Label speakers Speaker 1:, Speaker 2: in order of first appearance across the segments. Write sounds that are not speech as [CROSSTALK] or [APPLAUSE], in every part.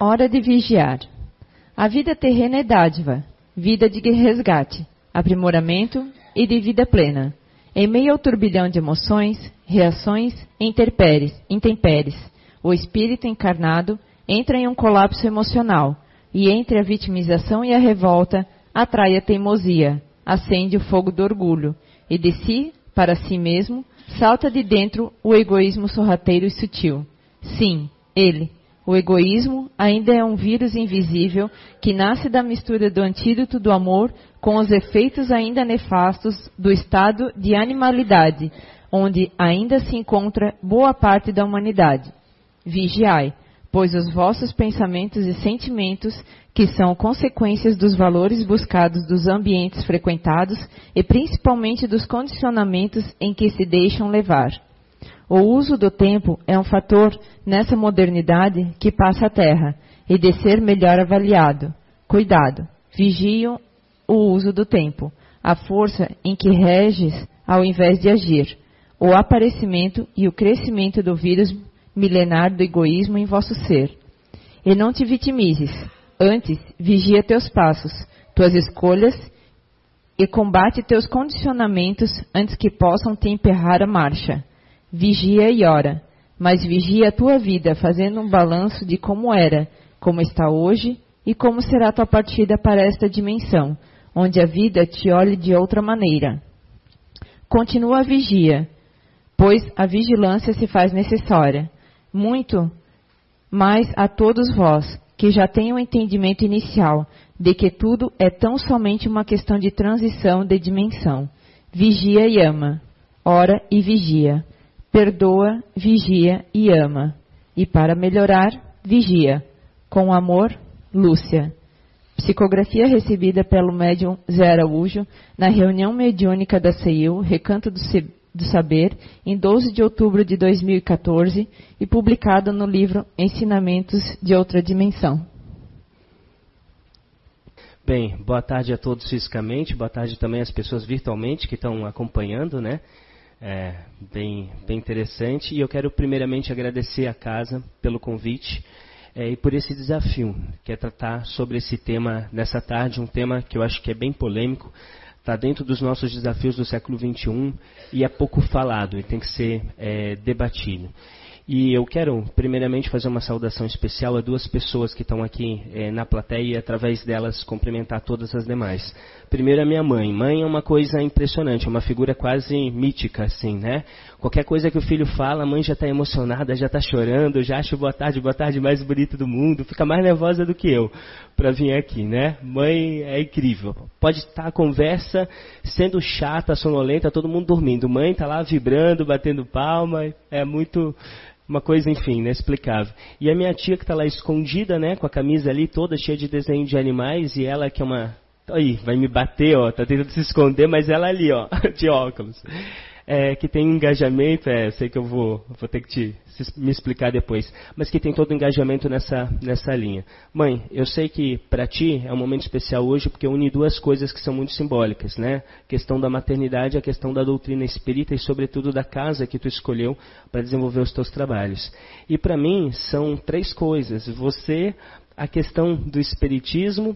Speaker 1: Hora de vigiar. A vida terrena é dádiva, vida de resgate, aprimoramento e de vida plena. Em meio ao turbilhão de emoções, reações e intempéries, o espírito encarnado entra em um colapso emocional e entre a vitimização e a revolta atrai a teimosia, acende o fogo do orgulho e de si para si mesmo salta de dentro o egoísmo sorrateiro e sutil. Sim, ele, o egoísmo, ainda é um vírus invisível que nasce da mistura do antídoto do amor com os efeitos ainda nefastos do estado de animalidade, onde ainda se encontra boa parte da humanidade. Vigiai, pois os vossos pensamentos e sentimentos, que são consequências dos valores buscados dos ambientes frequentados e principalmente dos condicionamentos em que se deixam levar. O uso do tempo é um fator nessa modernidade que passa a terra e de ser melhor avaliado. Cuidado, vigiam o uso do tempo, a força em que reges ao invés de agir, o aparecimento e o crescimento do vírus milenar do egoísmo em vosso ser. E não te vitimizes, antes vigia teus passos, tuas escolhas e combate teus condicionamentos antes que possam te emperrar a marcha. Vigia e ora, mas vigia a tua vida fazendo um balanço de como era, como está hoje e como será tua partida para esta dimensão, onde a vida te olhe de outra maneira. Continua a vigia, pois a vigilância se faz necessária muito mais a todos vós, que já têm o entendimento inicial de que tudo é tão somente uma questão de transição de dimensão. Vigia e ama. Ora e vigia. Perdoa, vigia e ama. E para melhorar, vigia. Com amor, Lúcia. Psicografia recebida pelo médium Zé Araújo na reunião mediúnica da CEIU, Recanto do do Saber, em 12 de outubro de 2014 e publicado no livro Ensinamentos de Outra Dimensão.
Speaker 2: Bem, boa tarde a todos fisicamente, boa tarde também às pessoas virtualmente que estão acompanhando, né? É, bem, bem interessante. E eu quero primeiramente agradecer a casa pelo convite é, e por esse desafio, que é tratar sobre esse tema nessa tarde, um tema que eu acho que é bem polêmico, está dentro dos nossos desafios do século XXI e é pouco falado e tem que ser é, debatido. E eu quero, primeiramente, fazer uma saudação especial a duas pessoas que estão aqui é, na plateia e, através delas, cumprimentar todas as demais. Primeiro, a minha mãe. Mãe é uma coisa impressionante, é uma figura quase mítica, assim, né? Qualquer coisa que o filho fala, a mãe já está emocionada, já está chorando, já acha boa tarde, boa tarde mais bonito do mundo, fica mais nervosa do que eu para vir aqui, né? Mãe é incrível. Pode estar a conversa sendo chata, sonolenta, todo mundo dormindo. Mãe está lá vibrando, batendo palma, é muito uma coisa, enfim, inexplicável. E a minha tia que está lá escondida, né, com a camisa ali toda cheia de desenho de animais, e ela que é uma. Aí, vai me bater, ó, tá tentando se esconder, mas ela ali, ó, [LAUGHS] de óculos é, que tem engajamento, é, sei que eu vou, vou ter que te, me explicar depois, mas que tem todo engajamento nessa, nessa linha. Mãe, eu sei que para ti é um momento especial hoje porque une duas coisas que são muito simbólicas, né? A questão da maternidade e a questão da doutrina espírita e, sobretudo, da casa que tu escolheu para desenvolver os teus trabalhos. E para mim são três coisas. Você, a questão do espiritismo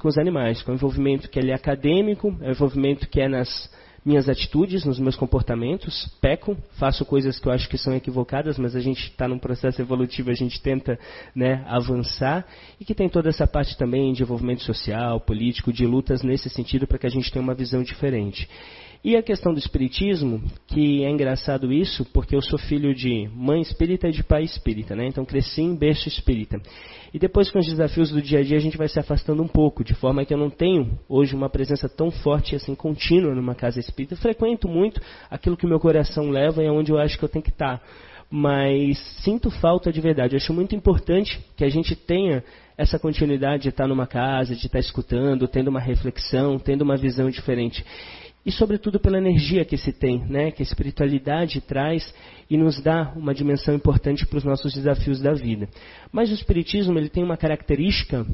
Speaker 2: com os animais, com o envolvimento que ele é acadêmico, é o envolvimento que é nas minhas atitudes, nos meus comportamentos, peco, faço coisas que eu acho que são equivocadas, mas a gente está num processo evolutivo, a gente tenta né, avançar, e que tem toda essa parte também de envolvimento social, político, de lutas nesse sentido, para que a gente tenha uma visão diferente. E a questão do espiritismo, que é engraçado isso, porque eu sou filho de mãe espírita e de pai espírita, né? Então cresci em berço espírita. E depois com os desafios do dia a dia a gente vai se afastando um pouco, de forma que eu não tenho hoje uma presença tão forte assim contínua numa casa espírita. Eu frequento muito aquilo que o meu coração leva e é onde eu acho que eu tenho que estar. Mas sinto falta de verdade. Eu acho muito importante que a gente tenha essa continuidade de estar numa casa, de estar escutando, tendo uma reflexão, tendo uma visão diferente e sobretudo pela energia que se tem, né, que a espiritualidade traz e nos dá uma dimensão importante para os nossos desafios da vida. Mas o espiritismo ele tem uma característica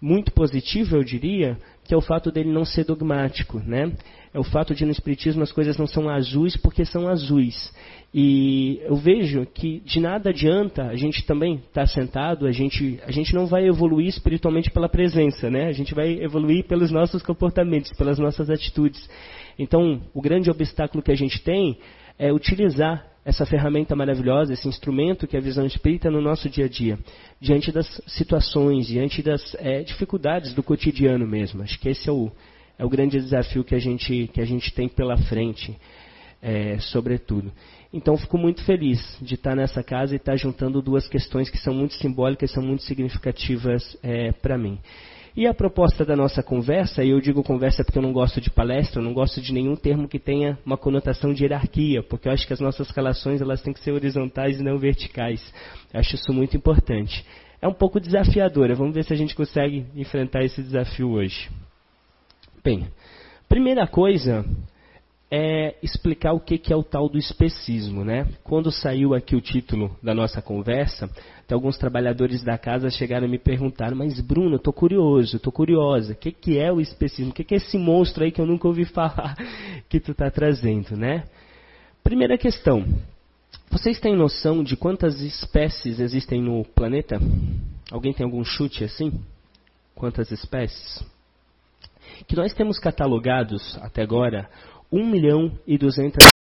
Speaker 2: muito positivo, eu diria, que é o fato dele não ser dogmático, né? É o fato de no espiritismo as coisas não são azuis porque são azuis. E eu vejo que de nada adianta a gente também estar tá sentado, a gente, a gente não vai evoluir espiritualmente pela presença, né? A gente vai evoluir pelos nossos comportamentos, pelas nossas atitudes. Então, o grande obstáculo que a gente tem é utilizar essa ferramenta maravilhosa, esse instrumento que é a visão espírita no nosso dia a dia, diante das situações, diante das é, dificuldades do cotidiano mesmo. Acho que esse é o, é o grande desafio que a gente, que a gente tem pela frente, é, sobretudo. Então, fico muito feliz de estar nessa casa e estar juntando duas questões que são muito simbólicas, são muito significativas é, para mim. E a proposta da nossa conversa, e eu digo conversa porque eu não gosto de palestra, eu não gosto de nenhum termo que tenha uma conotação de hierarquia, porque eu acho que as nossas relações elas têm que ser horizontais e não verticais. Eu acho isso muito importante. É um pouco desafiadora, vamos ver se a gente consegue enfrentar esse desafio hoje. Bem, primeira coisa, é explicar o que é o tal do especismo. Né? Quando saiu aqui o título da nossa conversa, até alguns trabalhadores da casa chegaram a me perguntar, mas Bruno, estou curioso, estou curiosa, o que, que é o especismo? O que, que é esse monstro aí que eu nunca ouvi [LAUGHS] falar que tu está trazendo? Né? Primeira questão, vocês têm noção de quantas espécies existem no planeta? Alguém tem algum chute assim? Quantas espécies? Que nós temos catalogados até agora 1 milhão e 200